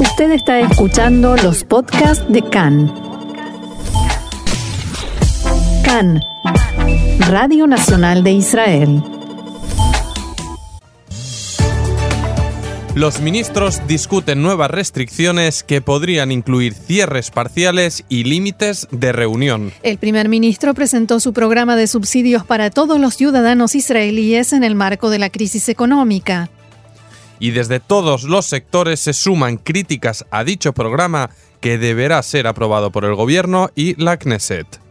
Usted está escuchando los podcasts de CAN. CAN, Radio Nacional de Israel. Los ministros discuten nuevas restricciones que podrían incluir cierres parciales y límites de reunión. El primer ministro presentó su programa de subsidios para todos los ciudadanos israelíes en el marco de la crisis económica. Y desde todos los sectores se suman críticas a dicho programa que deberá ser aprobado por el gobierno y la Knesset.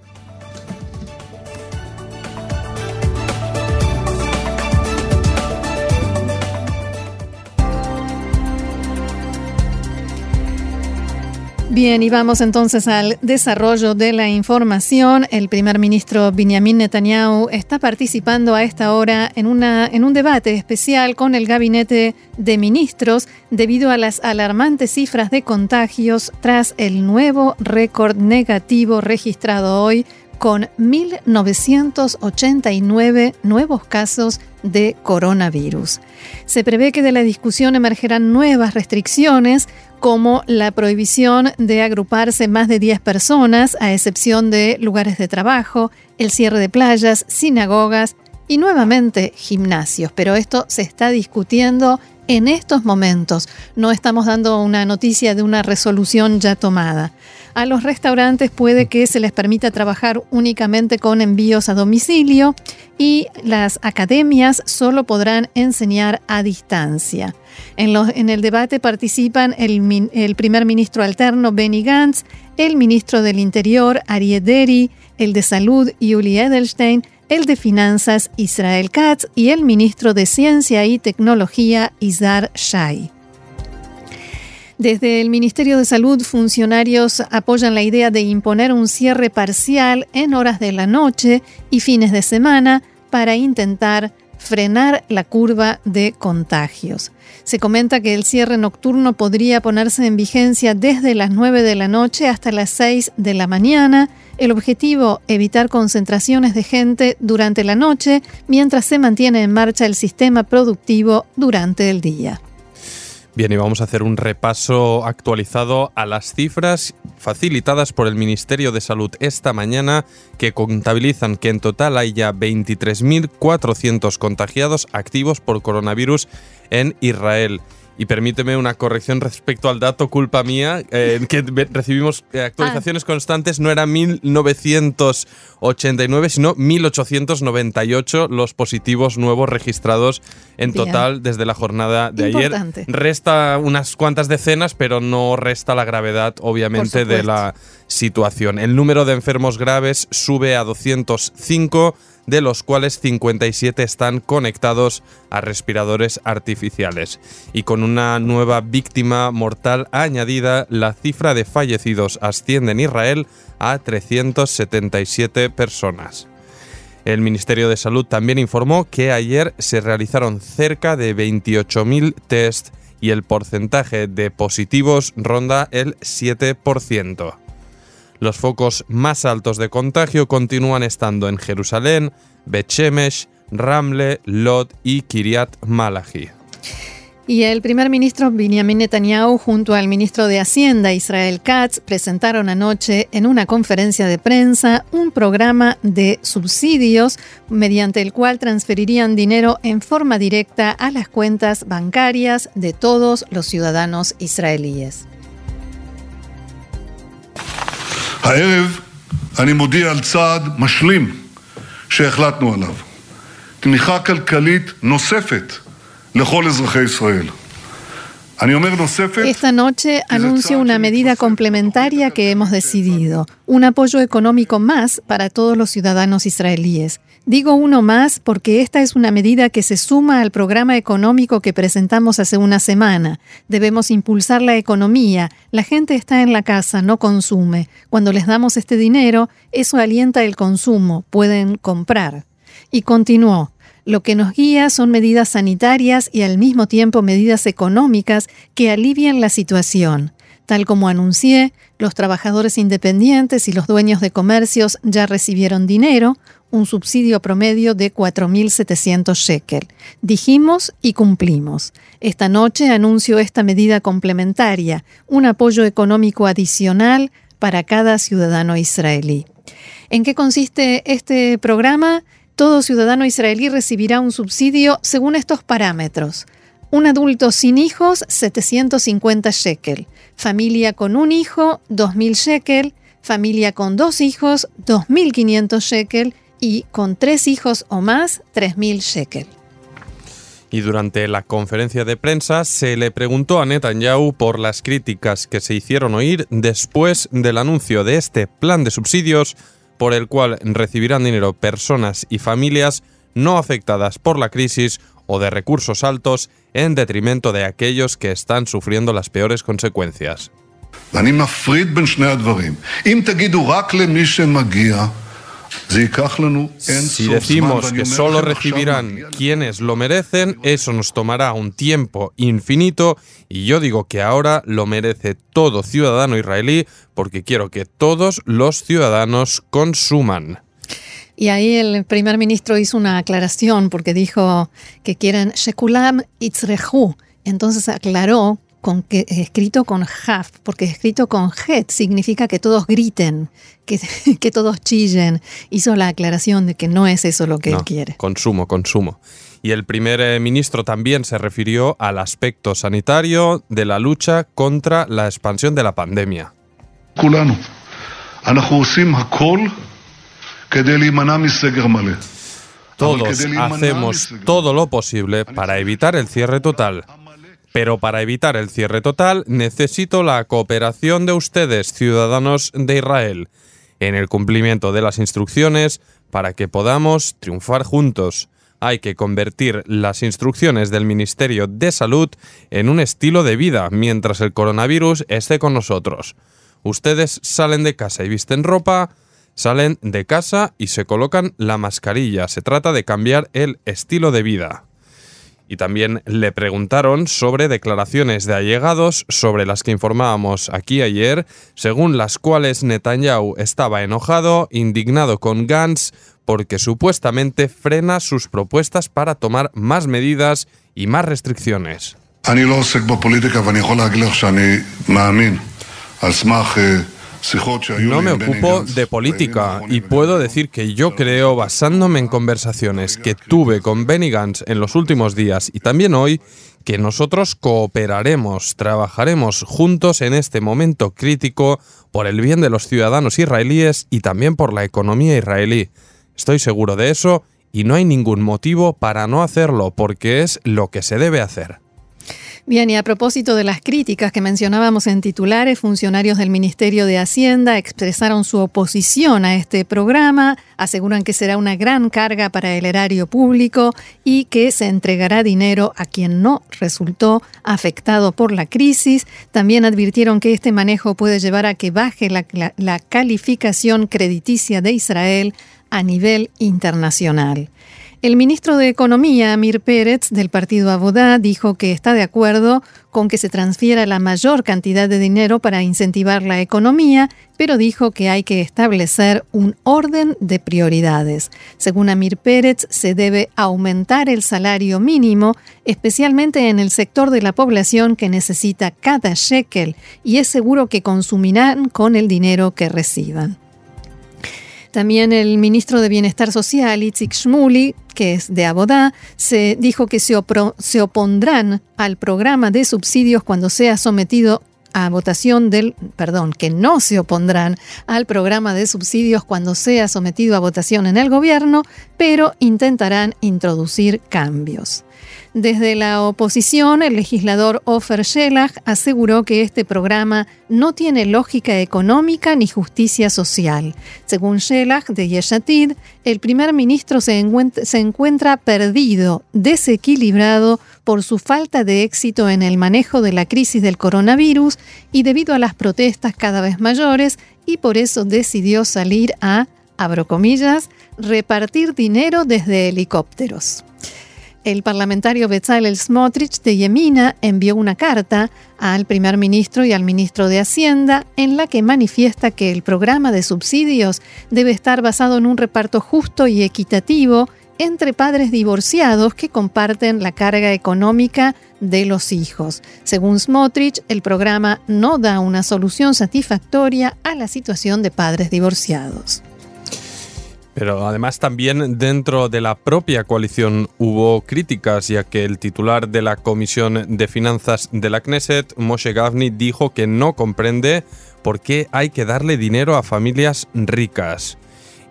Bien, y vamos entonces al desarrollo de la información. El primer ministro Benjamin Netanyahu está participando a esta hora en, una, en un debate especial con el gabinete de ministros debido a las alarmantes cifras de contagios tras el nuevo récord negativo registrado hoy con 1.989 nuevos casos de coronavirus. Se prevé que de la discusión emergerán nuevas restricciones como la prohibición de agruparse más de 10 personas, a excepción de lugares de trabajo, el cierre de playas, sinagogas y nuevamente gimnasios. Pero esto se está discutiendo en estos momentos. No estamos dando una noticia de una resolución ya tomada. A los restaurantes puede que se les permita trabajar únicamente con envíos a domicilio y las academias solo podrán enseñar a distancia. En, el debate participan el, el, primer ministro alterno Benny Gantz, el ministro del Interior Ariel Deri, el de Salud Yuli Edelstein, el de Finanzas Israel Katz y el ministro de Ciencia y Tecnología Izar Shai. Desde el Ministerio de Salud, funcionarios apoyan la idea de imponer un cierre parcial en horas de la noche y fines de semana para intentar frenar la curva de contagios. Se comenta que el cierre nocturno podría ponerse en vigencia desde las 9 de la noche hasta las 6 de la mañana. El objetivo, evitar concentraciones de gente durante la noche mientras se mantiene en marcha el sistema productivo durante el día. Bien, y vamos a hacer un repaso actualizado a las cifras facilitadas por el Ministerio de Salud esta mañana que contabilizan que en total hay ya 23.400 contagiados activos por coronavirus en Israel. Y permíteme una corrección respecto al dato, culpa mía, eh, que recibimos eh, actualizaciones ah. constantes, no era 1989, sino 1898 los positivos nuevos registrados en total desde la jornada de ayer. Resta unas cuantas decenas, pero no resta la gravedad, obviamente, de la situación. El número de enfermos graves sube a 205 de los cuales 57 están conectados a respiradores artificiales. Y con una nueva víctima mortal añadida, la cifra de fallecidos asciende en Israel a 377 personas. El Ministerio de Salud también informó que ayer se realizaron cerca de 28.000 test y el porcentaje de positivos ronda el 7%. Los focos más altos de contagio continúan estando en Jerusalén, Bechemesh, Ramle, Lod y Kiryat Malachi. Y el primer ministro Benjamin Netanyahu junto al ministro de Hacienda Israel Katz presentaron anoche en una conferencia de prensa un programa de subsidios mediante el cual transferirían dinero en forma directa a las cuentas bancarias de todos los ciudadanos israelíes. הערב אני מודיע על צעד משלים שהחלטנו עליו, תמיכה כלכלית נוספת לכל אזרחי ישראל. Esta noche anuncio una medida complementaria que hemos decidido, un apoyo económico más para todos los ciudadanos israelíes. Digo uno más porque esta es una medida que se suma al programa económico que presentamos hace una semana. Debemos impulsar la economía. La gente está en la casa, no consume. Cuando les damos este dinero, eso alienta el consumo, pueden comprar. Y continuó. Lo que nos guía son medidas sanitarias y al mismo tiempo medidas económicas que alivian la situación. Tal como anuncié, los trabajadores independientes y los dueños de comercios ya recibieron dinero, un subsidio promedio de 4.700 shekel. Dijimos y cumplimos. Esta noche anuncio esta medida complementaria, un apoyo económico adicional para cada ciudadano israelí. ¿En qué consiste este programa? Todo ciudadano israelí recibirá un subsidio según estos parámetros. Un adulto sin hijos, 750 shekel. Familia con un hijo, 2.000 shekel. Familia con dos hijos, 2.500 shekel. Y con tres hijos o más, 3.000 shekel. Y durante la conferencia de prensa se le preguntó a Netanyahu por las críticas que se hicieron oír después del anuncio de este plan de subsidios por el cual recibirán dinero personas y familias no afectadas por la crisis o de recursos altos en detrimento de aquellos que están sufriendo las peores consecuencias. Si decimos que solo recibirán quienes lo merecen, eso nos tomará un tiempo infinito y yo digo que ahora lo merece todo ciudadano israelí porque quiero que todos los ciudadanos consuman. Y ahí el primer ministro hizo una aclaración porque dijo que quieren Shekulam Itzrehu. Entonces aclaró con que, escrito con Haf, porque escrito con Het significa que todos griten, que, que, todos chillen. Hizo la aclaración de que no es eso lo que él quiere. Consumo, consumo. Y el primer eh, ministro también se refirió al aspecto sanitario de la lucha contra la expansión de la pandemia. Todos hacemos todo lo posible para evitar el cierre total. Pero para evitar el cierre total necesito la cooperación de ustedes, ciudadanos de Israel, en el cumplimiento de las instrucciones para que podamos triunfar juntos. Hay que convertir las instrucciones del Ministerio de Salud en un estilo de vida mientras el coronavirus esté con nosotros. Ustedes salen de casa y visten ropa, Salen de casa y se colocan la mascarilla. Se trata de cambiar el estilo de vida. Y también le preguntaron sobre declaraciones de allegados sobre las que informábamos aquí ayer, según las cuales Netanyahu estaba enojado, indignado con Gantz, porque supuestamente frena sus propuestas para tomar más medidas y más restricciones. No me ocupo de política y puedo decir que yo creo, basándome en conversaciones que tuve con Benny Gantz en los últimos días y también hoy, que nosotros cooperaremos, trabajaremos juntos en este momento crítico por el bien de los ciudadanos israelíes y también por la economía israelí. Estoy seguro de eso y no hay ningún motivo para no hacerlo porque es lo que se debe hacer. Bien, y a propósito de las críticas que mencionábamos en titulares, funcionarios del Ministerio de Hacienda expresaron su oposición a este programa, aseguran que será una gran carga para el erario público y que se entregará dinero a quien no resultó afectado por la crisis. También advirtieron que este manejo puede llevar a que baje la, la calificación crediticia de Israel a nivel internacional. El ministro de Economía, Amir Pérez, del partido Abodá, dijo que está de acuerdo con que se transfiera la mayor cantidad de dinero para incentivar la economía, pero dijo que hay que establecer un orden de prioridades. Según Amir Pérez, se debe aumentar el salario mínimo, especialmente en el sector de la población que necesita cada shekel, y es seguro que consumirán con el dinero que reciban. También el ministro de Bienestar Social, Itzik Shmuli, que es de Abodá, se dijo que se, se opondrán al programa de subsidios cuando sea sometido a votación del, perdón, que no se opondrán al programa de subsidios cuando sea sometido a votación en el gobierno, pero intentarán introducir cambios. Desde la oposición, el legislador Ofer Shelah aseguró que este programa no tiene lógica económica ni justicia social. Según Shelah de Yeshatid, el primer ministro se encuentra, se encuentra perdido, desequilibrado por su falta de éxito en el manejo de la crisis del coronavirus y debido a las protestas cada vez mayores y por eso decidió salir a, abro comillas, repartir dinero desde helicópteros. El parlamentario Bezalel Smotrich de Yemina envió una carta al primer ministro y al ministro de Hacienda en la que manifiesta que el programa de subsidios debe estar basado en un reparto justo y equitativo entre padres divorciados que comparten la carga económica de los hijos. Según Smotrich, el programa no da una solución satisfactoria a la situación de padres divorciados. Pero además también dentro de la propia coalición hubo críticas, ya que el titular de la Comisión de Finanzas de la Knesset, Moshe Gavni, dijo que no comprende por qué hay que darle dinero a familias ricas.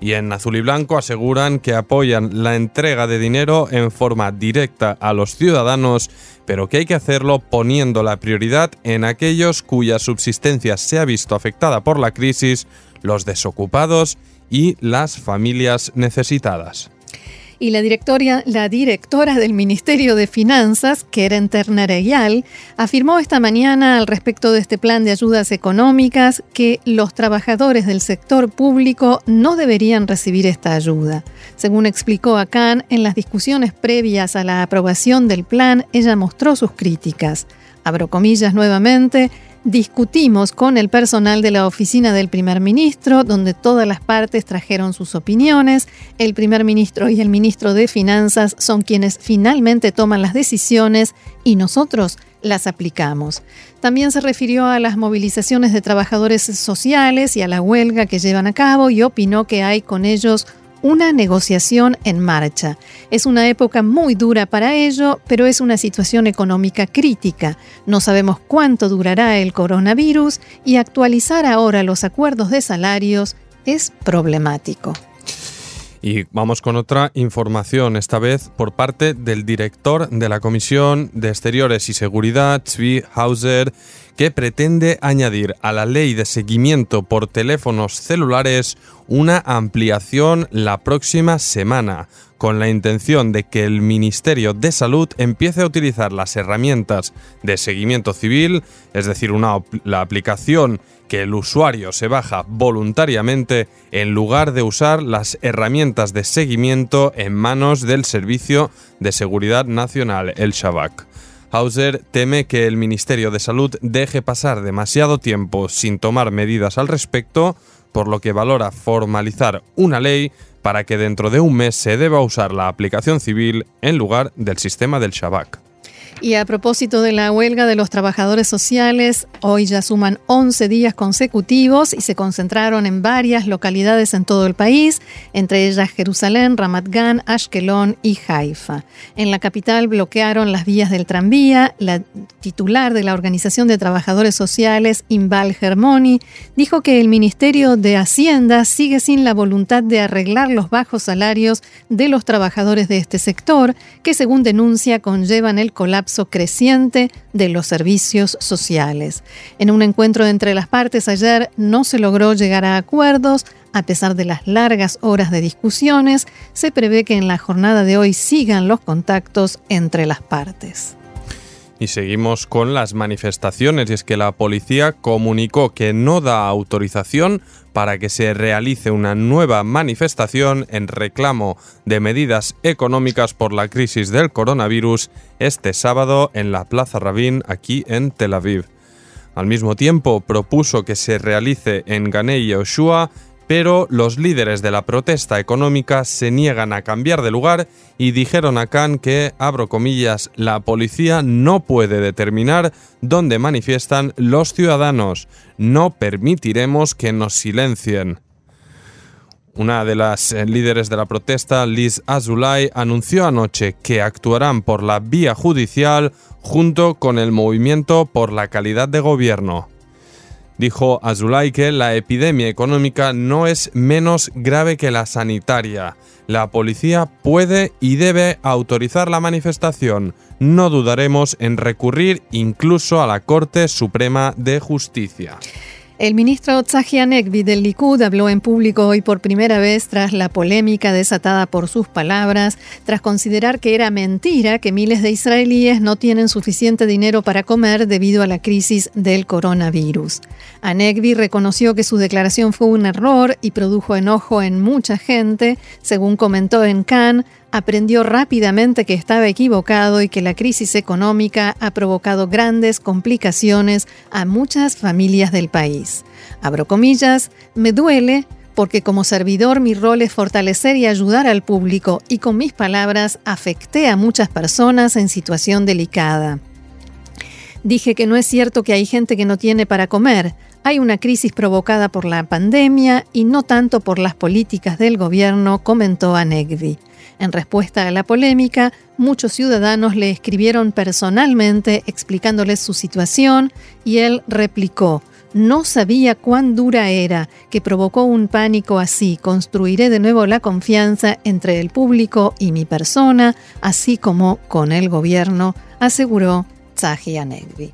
Y en Azul y Blanco aseguran que apoyan la entrega de dinero en forma directa a los ciudadanos, pero que hay que hacerlo poniendo la prioridad en aquellos cuya subsistencia se ha visto afectada por la crisis, los desocupados y las familias necesitadas. Y la, directoria, la directora del Ministerio de Finanzas, Keren Ternereyal, afirmó esta mañana al respecto de este plan de ayudas económicas que los trabajadores del sector público no deberían recibir esta ayuda. Según explicó Akan, en las discusiones previas a la aprobación del plan, ella mostró sus críticas. Abro comillas nuevamente, discutimos con el personal de la oficina del primer ministro, donde todas las partes trajeron sus opiniones. El primer ministro y el ministro de Finanzas son quienes finalmente toman las decisiones y nosotros las aplicamos. También se refirió a las movilizaciones de trabajadores sociales y a la huelga que llevan a cabo y opinó que hay con ellos una negociación en marcha. Es una época muy dura para ello, pero es una situación económica crítica. No sabemos cuánto durará el coronavirus y actualizar ahora los acuerdos de salarios es problemático. Y vamos con otra información, esta vez por parte del director de la Comisión de Exteriores y Seguridad, Zvi Hauser, que pretende añadir a la ley de seguimiento por teléfonos celulares una ampliación la próxima semana, con la intención de que el Ministerio de Salud empiece a utilizar las herramientas de seguimiento civil, es decir, una, la aplicación que el usuario se baja voluntariamente en lugar de usar las herramientas de seguimiento en manos del Servicio de Seguridad Nacional, el Shabak. Hauser teme que el Ministerio de Salud deje pasar demasiado tiempo sin tomar medidas al respecto, por lo que valora formalizar una ley para que dentro de un mes se deba usar la aplicación civil en lugar del sistema del Shabak. Y a propósito de la huelga de los trabajadores sociales, hoy ya suman 11 días consecutivos y se concentraron en varias localidades en todo el país, entre ellas Jerusalén, Ramat Gan, Ashkelon y Haifa. En la capital bloquearon las vías del tranvía. La titular de la Organización de Trabajadores Sociales, Imbal Germoni, dijo que el Ministerio de Hacienda sigue sin la voluntad de arreglar los bajos salarios de los trabajadores de este sector, que según denuncia conllevan el colapso creciente de los servicios sociales. En un encuentro entre las partes ayer no se logró llegar a acuerdos. A pesar de las largas horas de discusiones, se prevé que en la jornada de hoy sigan los contactos entre las partes. Y seguimos con las manifestaciones y es que la policía comunicó que no da autorización para que se realice una nueva manifestación en reclamo de medidas económicas por la crisis del coronavirus este sábado en la Plaza Rabin aquí en Tel Aviv. Al mismo tiempo propuso que se realice en Ganei Yoshua pero los líderes de la protesta económica se niegan a cambiar de lugar y dijeron a Khan que, abro comillas, la policía no puede determinar dónde manifiestan los ciudadanos. No permitiremos que nos silencien. Una de las eh, líderes de la protesta, Liz Azulay, anunció anoche que actuarán por la vía judicial junto con el movimiento por la calidad de gobierno. Dijo Azulay que la epidemia económica no es menos grave que la sanitaria. La policía puede y debe autorizar la manifestación. No dudaremos en recurrir incluso a la Corte Suprema de Justicia. El ministro Tzahi Negvi del Likud habló en público hoy por primera vez tras la polémica desatada por sus palabras, tras considerar que era mentira que miles de israelíes no tienen suficiente dinero para comer debido a la crisis del coronavirus. Anegvi reconoció que su declaración fue un error y produjo enojo en mucha gente, según comentó en Cannes aprendió rápidamente que estaba equivocado y que la crisis económica ha provocado grandes complicaciones a muchas familias del país. Abro comillas, me duele porque como servidor mi rol es fortalecer y ayudar al público y con mis palabras afecté a muchas personas en situación delicada. Dije que no es cierto que hay gente que no tiene para comer, hay una crisis provocada por la pandemia y no tanto por las políticas del gobierno, comentó Anegvi. En respuesta a la polémica, muchos ciudadanos le escribieron personalmente explicándoles su situación y él replicó, no sabía cuán dura era, que provocó un pánico así. Construiré de nuevo la confianza entre el público y mi persona, así como con el gobierno, aseguró Tzahi Anegvi.